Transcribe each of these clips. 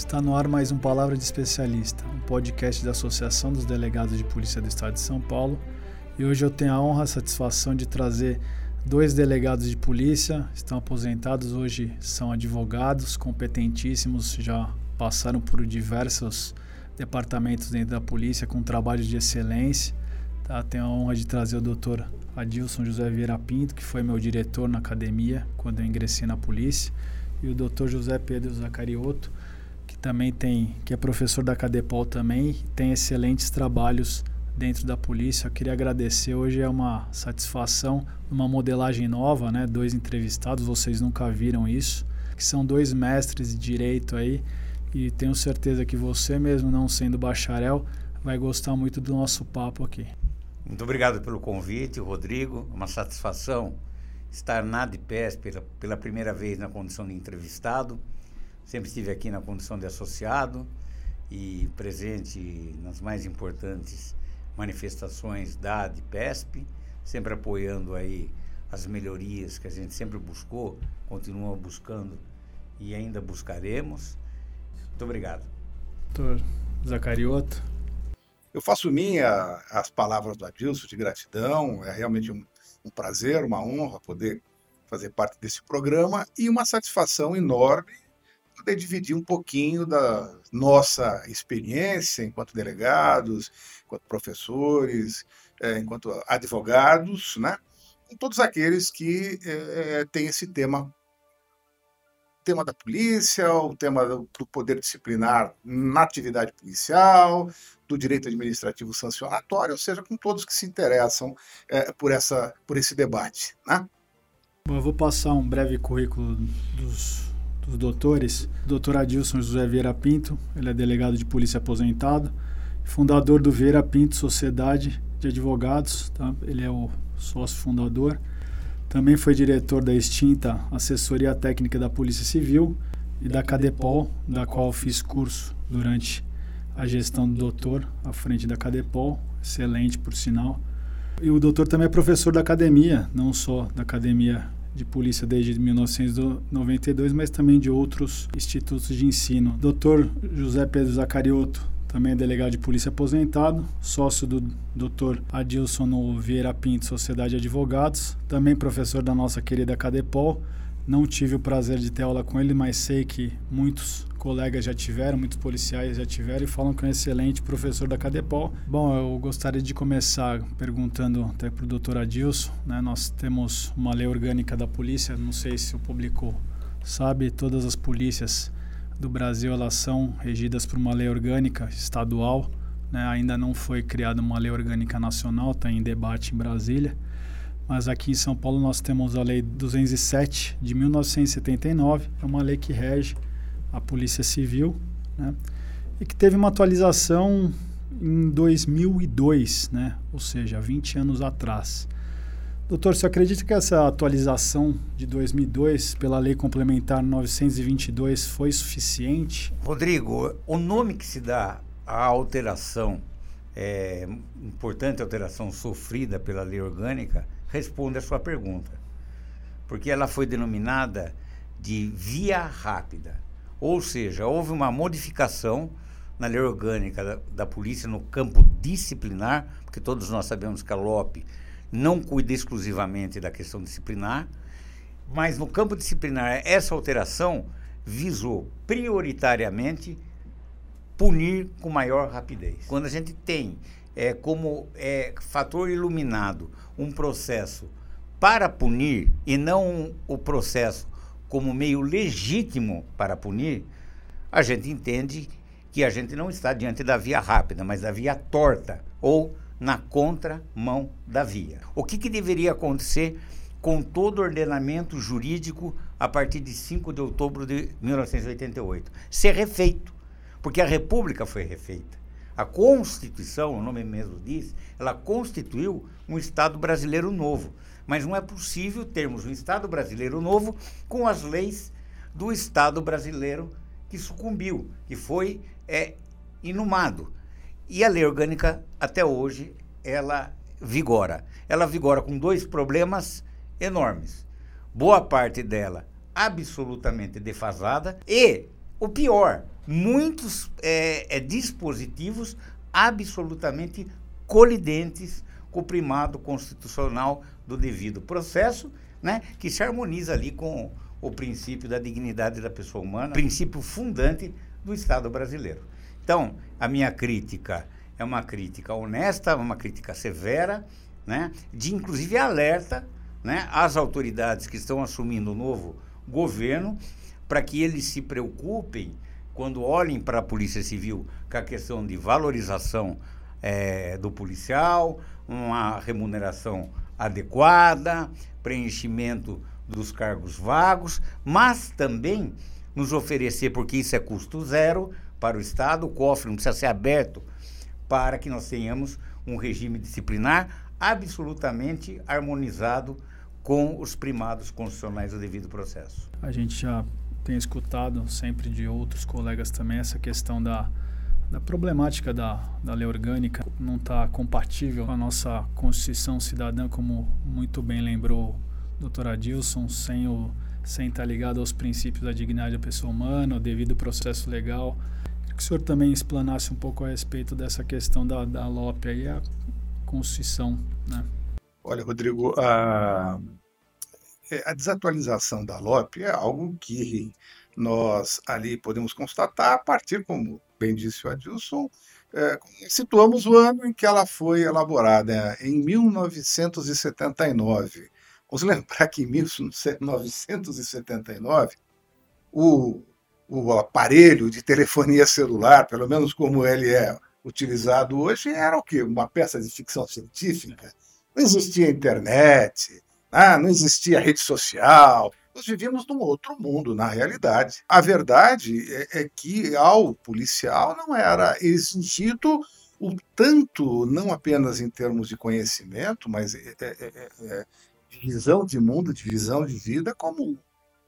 Está no ar mais um Palavra de Especialista, um podcast da Associação dos Delegados de Polícia do Estado de São Paulo. E hoje eu tenho a honra a satisfação de trazer dois delegados de polícia, estão aposentados, hoje são advogados competentíssimos, já passaram por diversos departamentos dentro da polícia com trabalhos de excelência. Tá? Tenho a honra de trazer o doutor Adilson José Vieira Pinto, que foi meu diretor na academia quando eu ingressei na polícia, e o doutor José Pedro Zacarioto, também tem, que é professor da Cadepol também, tem excelentes trabalhos dentro da polícia. Eu queria agradecer. Hoje é uma satisfação, uma modelagem nova, né? Dois entrevistados, vocês nunca viram isso, que são dois mestres de direito aí, e tenho certeza que você mesmo não sendo bacharel vai gostar muito do nosso papo aqui. Muito obrigado pelo convite, Rodrigo. Uma satisfação estar na DPES pela, pela primeira vez na condição de entrevistado. Sempre estive aqui na condição de associado e presente nas mais importantes manifestações da DPESP, sempre apoiando aí as melhorias que a gente sempre buscou, continua buscando e ainda buscaremos. Muito obrigado. Doutor Zacarioto. Eu faço minha as palavras do Adilson de gratidão, é realmente um, um prazer, uma honra poder fazer parte desse programa e uma satisfação enorme poder dividir um pouquinho da nossa experiência enquanto delegados, enquanto professores, é, enquanto advogados, né? com todos aqueles que é, têm esse tema tema da polícia, o tema do, poder disciplinar na atividade policial, do direito administrativo sancionatório, ou seja, com todos que se interessam é, por, essa, por esse debate. Né? Bom, eu vou passar um breve currículo dos, dos doutores. Doutor Adilson José Vieira Pinto, ele é delegado de polícia aposentado, fundador do Vieira Pinto Sociedade de Advogados, tá? ele é o sócio fundador. Também foi diretor da extinta Assessoria Técnica da Polícia Civil e da Cadepol, da qual fiz curso durante a gestão do doutor à frente da Cadepol, excelente por sinal. E o doutor também é professor da academia, não só da academia de polícia desde 1992, mas também de outros institutos de ensino. Doutor José Pedro Zacarioto também é delegado de polícia aposentado, sócio do Dr. Adilson Vieira Pinto, Sociedade de Advogados, também professor da nossa querida Cadepol. Não tive o prazer de ter aula com ele, mas sei que muitos colegas já tiveram, muitos policiais já tiveram e falam que é um excelente professor da Cadepol. Bom, eu gostaria de começar perguntando até para o doutor Adilson. Né? Nós temos uma lei orgânica da polícia, não sei se o público sabe, todas as polícias do Brasil elas são regidas por uma lei orgânica estadual. Né? Ainda não foi criada uma lei orgânica nacional, está em debate em Brasília. Mas aqui em São Paulo nós temos a Lei 207 de 1979, é uma lei que rege a Polícia Civil, né? e que teve uma atualização em 2002, né? ou seja, 20 anos atrás. Doutor, você acredita que essa atualização de 2002 pela Lei Complementar 922 foi suficiente? Rodrigo, o nome que se dá à alteração, é, importante alteração sofrida pela lei orgânica, responde à sua pergunta. Porque ela foi denominada de via rápida. Ou seja, houve uma modificação na lei orgânica da, da polícia no campo disciplinar, porque todos nós sabemos que a LOP não cuida exclusivamente da questão disciplinar, mas no campo disciplinar, essa alteração visou prioritariamente punir com maior rapidez. Quando a gente tem é, como é, fator iluminado um processo para punir e não o processo como meio legítimo para punir, a gente entende que a gente não está diante da via rápida, mas da via torta ou na contramão da via. O que, que deveria acontecer com todo o ordenamento jurídico a partir de 5 de outubro de 1988? Ser refeito, porque a República foi refeita. A Constituição, o nome mesmo diz, ela constituiu um Estado brasileiro novo. Mas não é possível termos um Estado brasileiro novo com as leis do Estado brasileiro que sucumbiu, que foi é, inumado. E a lei orgânica, até hoje, ela vigora. Ela vigora com dois problemas enormes. Boa parte dela absolutamente defasada e o pior, muitos é, é, dispositivos absolutamente colidentes com o primado constitucional do devido processo, né, que se harmoniza ali com o princípio da dignidade da pessoa humana, princípio fundante do Estado brasileiro. Então, a minha crítica é uma crítica honesta, uma crítica severa, né, de inclusive alerta né, às autoridades que estão assumindo o novo governo para que eles se preocupem quando olhem para a Polícia Civil com a questão de valorização é, do policial, uma remuneração adequada, preenchimento dos cargos vagos, mas também nos oferecer, porque isso é custo zero para o Estado, o cofre não precisa ser aberto para que nós tenhamos um regime disciplinar absolutamente harmonizado com os primados constitucionais do devido processo. A gente já tem escutado sempre de outros colegas também essa questão da, da problemática da, da lei orgânica não está compatível com a nossa Constituição Cidadã, como muito bem lembrou o doutor Adilson, sem o sem estar tá ligado aos princípios da dignidade da pessoa humana, o devido processo legal. Queria que o senhor também explanasse um pouco a respeito dessa questão da, da LOP aí, a Constituição, né? Olha, Rodrigo, a, a desatualização da LOP é algo que nós ali podemos constatar a partir, como bem disse o Adilson, é, situamos o ano em que ela foi elaborada, em 1979. Vamos lembrar que em 1979, o, o aparelho de telefonia celular, pelo menos como ele é utilizado hoje, era o quê? Uma peça de ficção científica. Não existia internet, ah, não existia rede social. Nós vivíamos num outro mundo, na realidade. A verdade é, é que ao policial não era exigido o tanto, não apenas em termos de conhecimento, mas é, é, é, é de visão de mundo, de visão de vida, como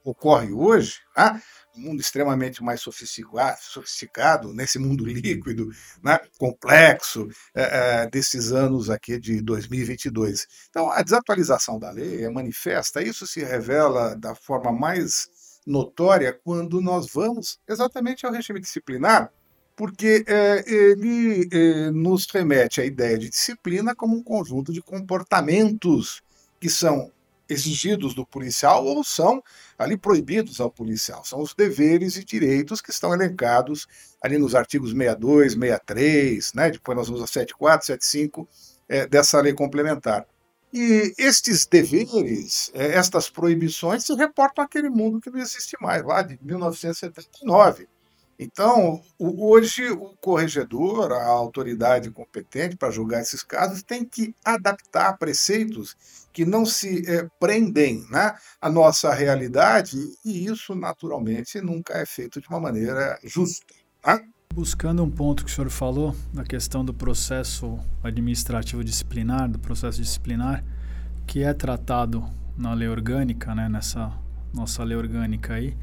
ocorre hoje, ah, mundo extremamente mais sofisticado, sofisticado nesse mundo líquido, né, complexo, é, é, desses anos aqui de 2022. Então, a desatualização da lei é manifesta, isso se revela da forma mais notória quando nós vamos exatamente ao regime disciplinar, porque é, ele é, nos remete à ideia de disciplina como um conjunto de comportamentos que são exigidos do policial ou são ali proibidos ao policial. São os deveres e direitos que estão elencados ali nos artigos 62, 63, né? depois nós vamos a 74, 75 é, dessa lei complementar. E estes deveres, é, estas proibições, se reportam àquele mundo que não existe mais, lá de 1979. Então, hoje, o corregedor, a autoridade competente para julgar esses casos, tem que adaptar preceitos que não se é, prendem né, à nossa realidade, e isso, naturalmente, nunca é feito de uma maneira justa. Né? Buscando um ponto que o senhor falou, da questão do processo administrativo disciplinar, do processo disciplinar, que é tratado na lei orgânica, né, nessa nossa lei orgânica aí,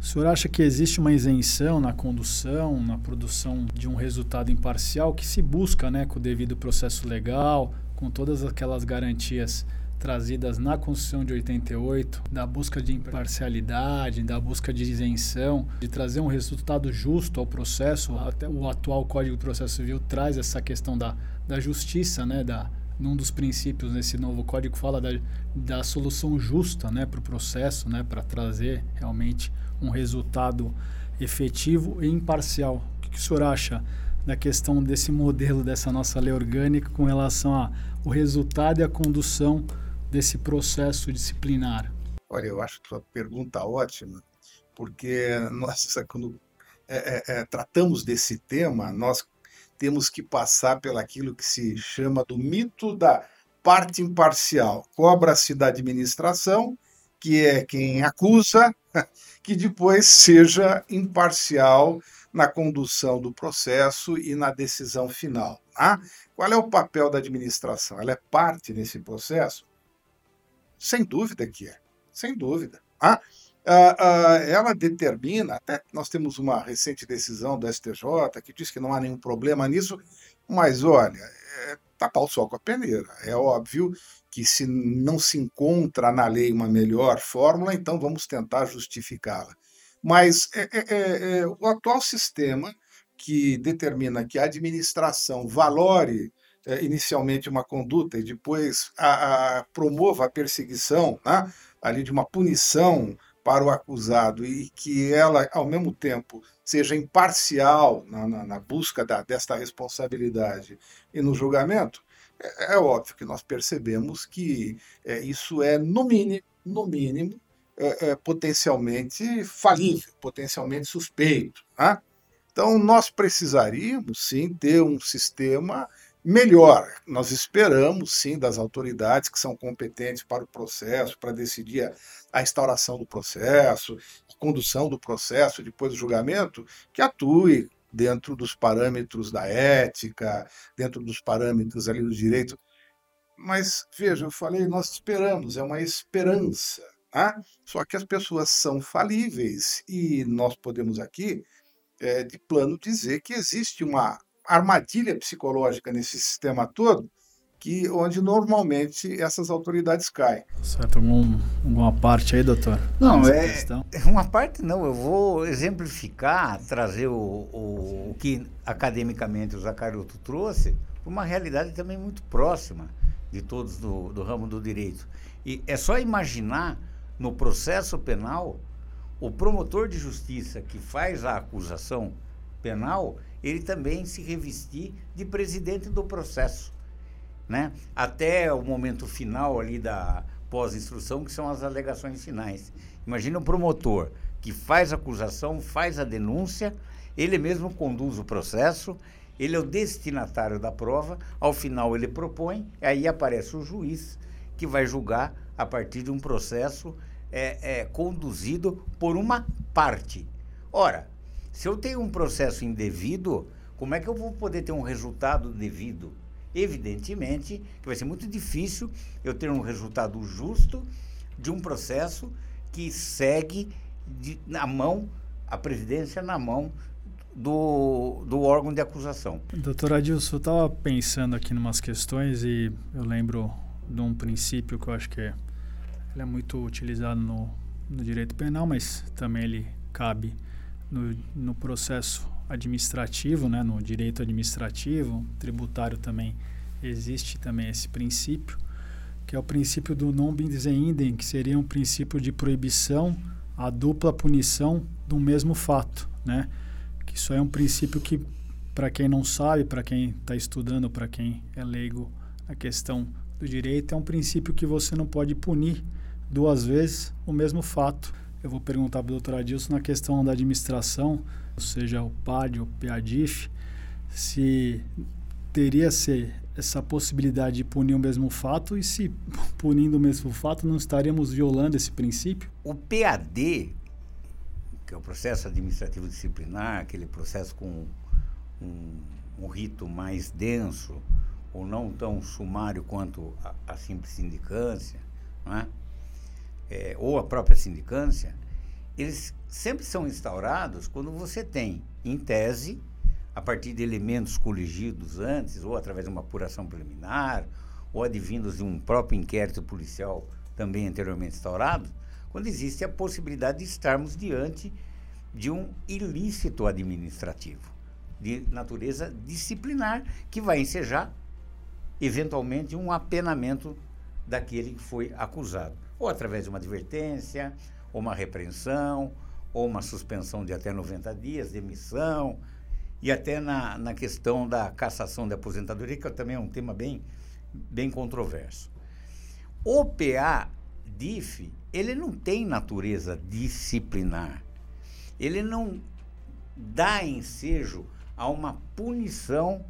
o senhor acha que existe uma isenção na condução, na produção de um resultado imparcial que se busca né, com o devido processo legal, com todas aquelas garantias trazidas na Constituição de 88, da busca de imparcialidade, da busca de isenção, de trazer um resultado justo ao processo. Até o atual Código de Processo Civil traz essa questão da, da justiça, né, da, num dos princípios nesse novo código fala da, da solução justa né, para o processo, né, para trazer realmente um resultado efetivo e imparcial. O que, o senhor acha da questão desse modelo dessa nossa lei orgânica com relação ao resultado e a condução desse processo disciplinar? Olha, eu acho sua pergunta ótima, porque nós, quando é, é, é, tratamos desse tema, nós temos que passar pelaquilo que se chama do mito da parte imparcial. Cobra-se da administração, que é quem acusa, que depois seja imparcial na condução do processo e na decisão final. Tá? Qual é o papel da administração? Ela é parte nesse processo? Sem dúvida que é, sem dúvida. Tá? Ah, ah, ela determina, até nós temos uma recente decisão do STJ que diz que não há nenhum problema nisso, mas olha, é tapar o sol com a peneira. É óbvio que se não se encontra na lei uma melhor fórmula, então vamos tentar justificá-la. Mas é, é, é, o atual sistema que determina que a administração valore é, inicialmente uma conduta e depois a, a, promova a perseguição, né, ali de uma punição para o acusado e que ela, ao mesmo tempo, seja imparcial na, na, na busca da, desta responsabilidade e no julgamento, é, é, óbvio que nós percebemos que é, isso é, no mínimo, no mínimo é, é potencialmente falível, potencialmente suspeito. Né? Então, nós precisaríamos, sim, ter um sistema melhor. Nós esperamos, sim, das autoridades que são competentes para o processo, para decidir a, a instauração do processo, a condução do processo, depois do julgamento, que atue dentro dos parâmetros da ética, dentro dos parâmetros ali do direito. Mas, veja, eu falei, nós esperamos, é uma esperança. Tá? Só que as pessoas são falíveis e nós podemos aqui é, de plano dizer que existe uma armadilha psicológica nesse sistema todo, que onde normalmente essas autoridades caem. Certo, algum, alguma parte aí, doutor? Não, é questão? uma parte não. Eu vou exemplificar, trazer o, o, o que academicamente o Zacaroto trouxe, uma realidade também muito próxima de todos do, do ramo do direito. E é só imaginar no processo penal o promotor de justiça que faz a acusação penal, ele também se revestir de presidente do processo, né? Até o momento final ali da pós-instrução, que são as alegações finais. Imagina o promotor que faz a acusação, faz a denúncia, ele mesmo conduz o processo, ele é o destinatário da prova, ao final ele propõe, aí aparece o juiz que vai julgar a partir de um processo é, é, conduzido por uma parte. Ora, se eu tenho um processo indevido, como é que eu vou poder ter um resultado devido? Evidentemente que vai ser muito difícil eu ter um resultado justo de um processo que segue de, na mão, a presidência na mão do, do órgão de acusação. Doutor Adilson, eu estava pensando aqui em umas questões e eu lembro de um princípio que eu acho que é ele é muito utilizado no, no direito penal, mas também ele cabe no, no processo administrativo, né, no direito administrativo, tributário também existe também esse princípio, que é o princípio do non bis in idem, que seria um princípio de proibição a dupla punição do mesmo fato, né? Que isso é um princípio que para quem não sabe, para quem está estudando, para quem é leigo a questão do direito, é um princípio que você não pode punir duas vezes o mesmo fato. Eu vou perguntar para o doutor Adilson na questão da administração, ou seja, o PAD, o PADIF, se teria ser essa possibilidade de punir o mesmo fato e se punindo o mesmo fato não estaríamos violando esse princípio? O PAD, que é o processo administrativo disciplinar, aquele processo com um, um rito mais denso ou não tão sumário quanto a, a simples sindicância, não é? É, ou a própria sindicância, eles sempre são instaurados quando você tem, em tese, a partir de elementos coligidos antes, ou através de uma apuração preliminar, ou advindos de um próprio inquérito policial também anteriormente instaurado, quando existe a possibilidade de estarmos diante de um ilícito administrativo, de natureza disciplinar, que vai ensejar, eventualmente, um apenamento daquele que foi acusado ou através de uma advertência, ou uma repreensão, ou uma suspensão de até 90 dias, demissão, e até na, na questão da cassação de aposentadoria, que também é um tema bem, bem controverso. O PA-DIF, ele não tem natureza disciplinar. Ele não dá ensejo a uma punição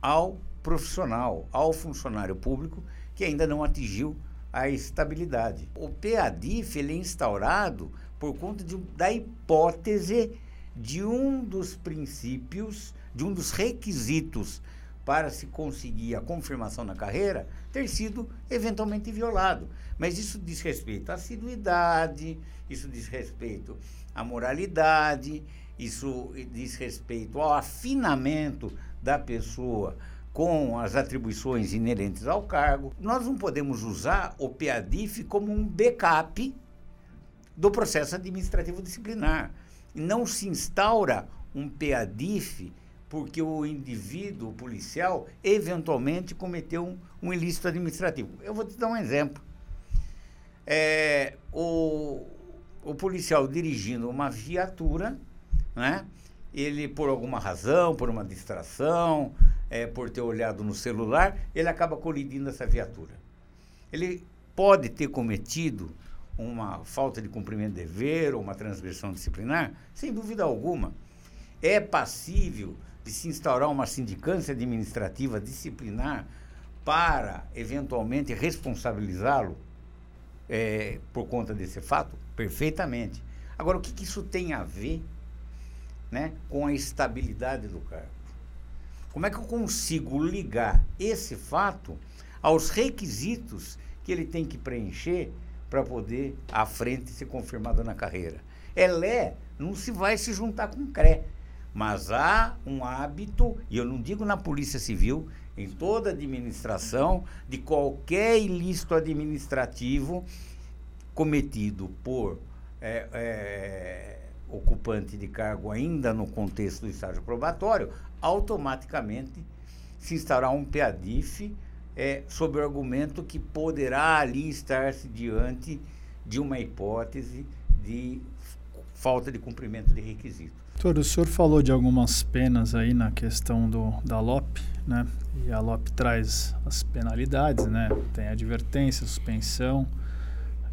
ao profissional, ao funcionário público que ainda não atingiu a estabilidade. O PADIF ele é instaurado por conta de, da hipótese de um dos princípios, de um dos requisitos para se conseguir a confirmação na carreira ter sido eventualmente violado. Mas isso diz respeito à assiduidade, isso diz respeito à moralidade, isso diz respeito ao afinamento da pessoa com as atribuições inerentes ao cargo. Nós não podemos usar o PADIF como um backup do processo administrativo disciplinar. Não se instaura um PADIF porque o indivíduo policial eventualmente cometeu um, um ilícito administrativo. Eu vou te dar um exemplo. É, o, o policial dirigindo uma viatura, né? ele, por alguma razão, por uma distração, é, por ter olhado no celular, ele acaba colidindo essa viatura. Ele pode ter cometido uma falta de cumprimento de dever ou uma transgressão disciplinar? Sem dúvida alguma. É passível de se instaurar uma sindicância administrativa disciplinar para, eventualmente, responsabilizá-lo é, por conta desse fato? Perfeitamente. Agora, o que, que isso tem a ver né, com a estabilidade do cargo? Como é que eu consigo ligar esse fato aos requisitos que ele tem que preencher para poder à frente ser confirmado na carreira? Elé não se vai se juntar com CRE. Mas há um hábito, e eu não digo na Polícia Civil, em toda administração, de qualquer ilícito administrativo cometido por é, é, ocupante de cargo ainda no contexto do estágio probatório, automaticamente se instaurar um PADIF é, sob o argumento que poderá ali estar-se diante de uma hipótese de falta de cumprimento de requisito. Doutor, o senhor falou de algumas penas aí na questão do, da LOP, né? E a LOP traz as penalidades, né? Tem advertência, suspensão,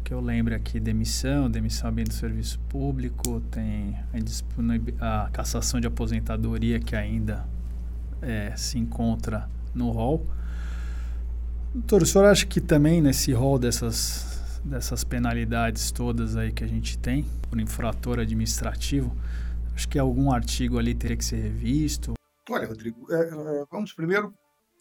que eu lembro aqui, demissão, demissão ambiente do serviço público, tem a, a cassação de aposentadoria que ainda é, se encontra no rol. Doutor, o senhor acha que também nesse rol dessas, dessas penalidades todas aí que a gente tem, por infrator administrativo, Acho que algum artigo ali teria que ser revisto. Olha, Rodrigo, é, é, vamos primeiro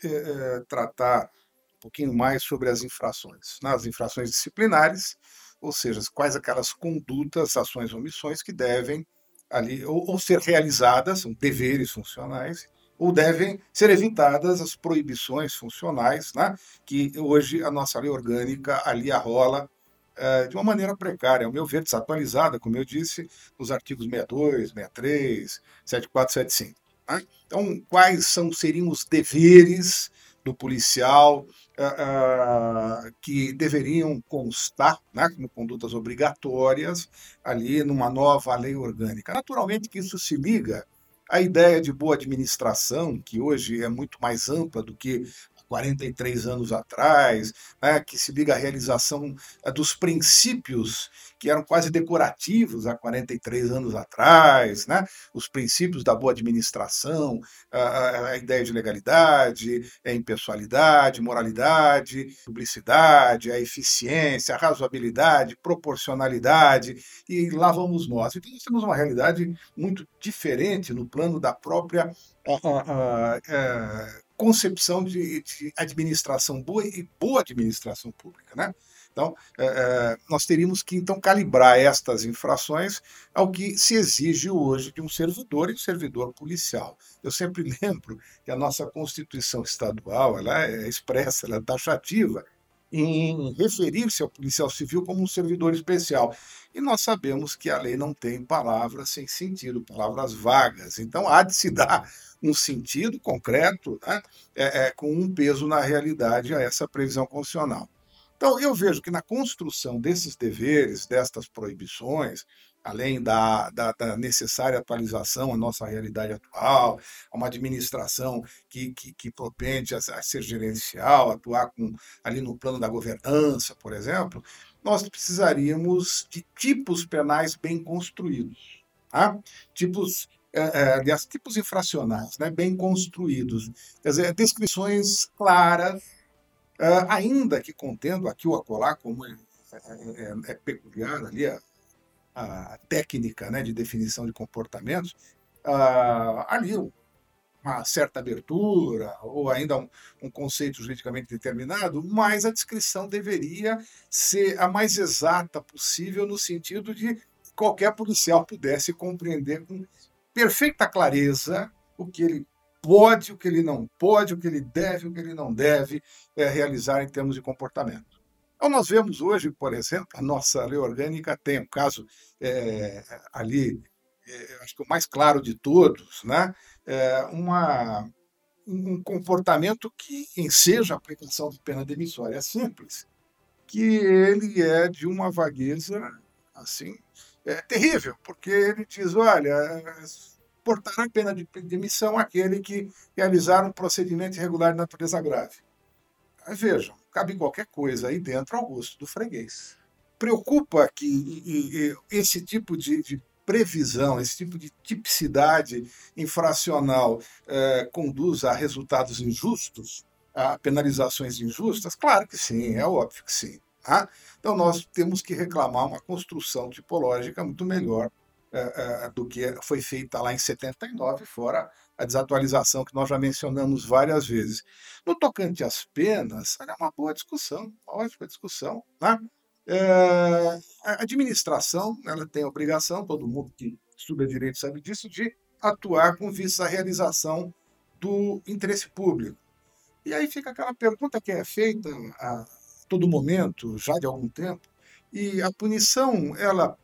é, é, tratar um pouquinho mais sobre as infrações. Nas né? infrações disciplinares, ou seja, quais aquelas condutas, ações ou omissões que devem ali ou, ou ser realizadas, são deveres funcionais, ou devem ser evitadas as proibições funcionais, né, que hoje a nossa lei orgânica ali arrola é, de uma maneira precária, ao meu ver, desatualizada, como eu disse, nos artigos 62, 63, 74, 75. Né? Então, quais são, seriam os deveres do policial uh, uh, que deveriam constar né, como condutas obrigatórias ali numa nova lei orgânica? Naturalmente que isso se liga à ideia de boa administração, que hoje é muito mais ampla do que 43 anos atrás, né, que se liga à realização eh, dos princípios que eram quase decorativos há 43 anos atrás, né, os princípios da boa administração, a, a ideia de legalidade, a impessoalidade, moralidade, publicidade, a eficiência, a razoabilidade, proporcionalidade, e lá vamos nós. Então, nós temos uma realidade muito diferente no plano da própria concepção de, de, administração boa e boa administração pública, né? Então, é, é, nós teríamos que então calibrar estas infrações ao que se exige hoje de um servidor e um servidor policial. Eu sempre lembro que a nossa Constituição estadual ela é expressa, ela é taxativa em referir-se ao policial civil como um servidor especial. E nós sabemos que a lei não tem palavras sem sentido, palavras vagas. Então há de se dar um sentido concreto, né, é, é, com um peso na realidade a essa previsão constitucional. Então, eu vejo que na construção desses deveres, destas proibições, além da, da, da, necessária atualização à nossa realidade atual, a uma administração que, que, que propende a, ser gerencial, atuar com, ali no plano da governança, por exemplo, nós precisaríamos de tipos penais bem construídos. Tá? Tipos aliás, tipos infracionais, né, bem construídos. Quer dizer, descrições claras, é, ainda que contendo aqui ou acolá, como é, é, é peculiar ali a, a, técnica né, de definição de comportamentos, uh, ali uma certa abertura ou ainda um, um, conceito juridicamente determinado, mas a descrição deveria ser a mais exata possível no sentido de que qualquer policial pudesse compreender com perfeita clareza o que ele pode, o que ele não pode, o que ele deve, o que ele não deve é, realizar em termos de comportamento. Então, nós vemos hoje, por exemplo, a nossa lei orgânica tem um caso é, ali, é, acho que o mais claro de todos, né? É uma, um comportamento que enseja a aplicação de pena demissória simples, que ele é de uma vagueza assim é, terrível, porque ele diz, olha, portará a pena de demissão aquele que realizar um procedimento irregular de natureza grave. Mas vejam, cabe qualquer coisa aí dentro ao gosto do freguês. Preocupa que esse tipo de, de previsão, esse tipo de tipicidade infracional eh, conduza a resultados injustos, a penalizações injustas? Claro que sim, é óbvio que sim. Tá? Então, nós temos que reclamar uma construção tipológica muito melhor é, do que foi feita lá em 79, fora a desatualização que nós já mencionamos várias vezes. No tocante às penas, é uma boa discussão, ótima discussão. Né? É, a administração ela tem a obrigação, todo mundo que estuda direito sabe disso, de atuar com vista à realização do interesse público. E aí fica aquela pergunta que é feita todo momento, já de algum tempo, e a punição, ela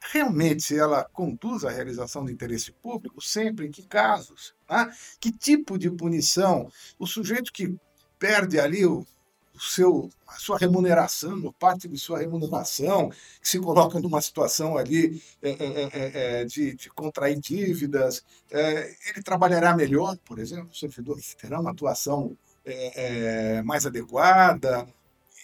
realmente ela conduz à realização do interesse público? Sempre? Em que casos? Né? Que tipo de punição? O sujeito que perde ali o, o seu, a sua remuneração, parte de sua remuneração, que se coloca numa situação ali é, é, é, de, de, contrair dívidas, ele trabalhará melhor, por exemplo, o servidor terá uma atuação mais adequada,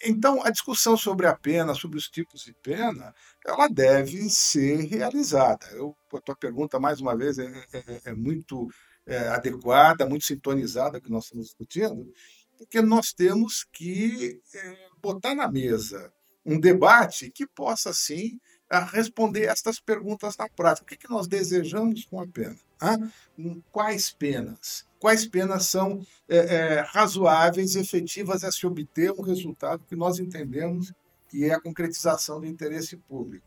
então, a discussão sobre a pena, sobre os tipos de pena, ela deve ser realizada. Eu, a tua pergunta, mais uma vez, é, é, é, é muito é, adequada, muito sintonizada que nós estamos discutindo, porque nós temos que é, botar na mesa um debate que possa, sim, responder estas perguntas na prática. O que, que nós desejamos com a pena? Quais penas? quais penas são é, é, razoáveis e efetivas a se obter um resultado que nós entendemos que é a concretização do interesse público.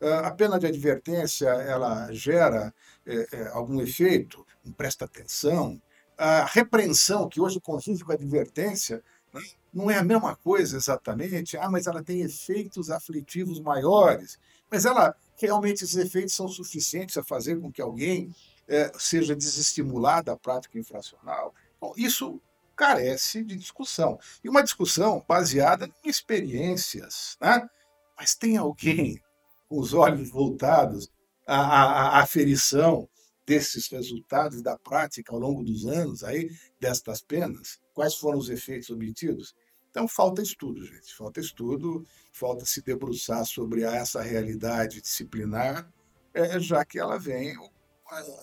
Ah, a pena de advertência ela gera é, é, algum efeito, não presta atenção. A repreensão, que hoje convive com a advertência, né, não é a mesma coisa exatamente, ah, mas ela tem efeitos aflitivos maiores, mas ela realmente esses efeitos são suficientes a fazer com que alguém é, seja desestimulada a prática infracional. Bom, isso carece de discussão. E uma discussão baseada em experiências. Né? Mas tem alguém com os olhos voltados à, à, à aferição desses resultados da prática ao longo dos anos aí destas penas? Quais foram os efeitos obtidos? Então falta estudo, gente. Falta estudo, falta se debruçar sobre essa realidade disciplinar, é, já que ela vem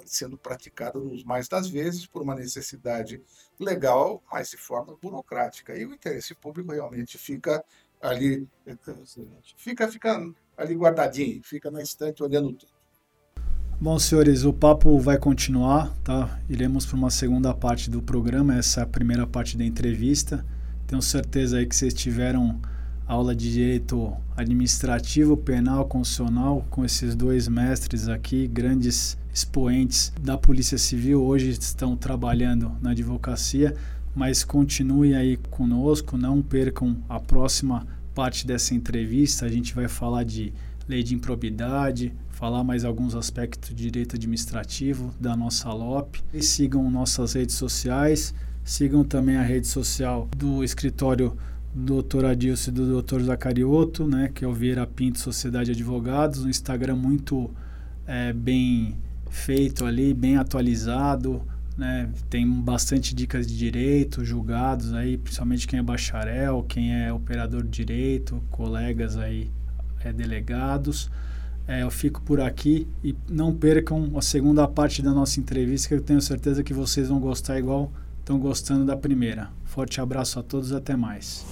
sendo praticada nos mais das vezes por uma necessidade legal, mas de forma burocrática. E o interesse público realmente fica ali, fica, fica ali guardadinho, fica na estante olhando tudo. Bom, senhores, o papo vai continuar, tá? Iremos para uma segunda parte do programa, essa é a primeira parte da entrevista. Tenho certeza aí que vocês tiveram aula de direito administrativo, penal, constitucional com esses dois mestres aqui, grandes expoentes da Polícia Civil, hoje estão trabalhando na advocacia, mas continue aí conosco, não percam a próxima parte dessa entrevista. A gente vai falar de lei de improbidade, falar mais alguns aspectos de direito administrativo da nossa LOP. E sigam nossas redes sociais, sigam também a rede social do escritório Dr. Adilson e do Dr. Zacarioto, né, que é o Vieira Pinto Sociedade de Advogados, um Instagram muito é, bem feito ali, bem atualizado, né, tem bastante dicas de direito, julgados aí, principalmente quem é bacharel, quem é operador de direito, colegas aí é, delegados. É, eu fico por aqui e não percam a segunda parte da nossa entrevista, que eu tenho certeza que vocês vão gostar igual estão gostando da primeira. Forte abraço a todos, até mais.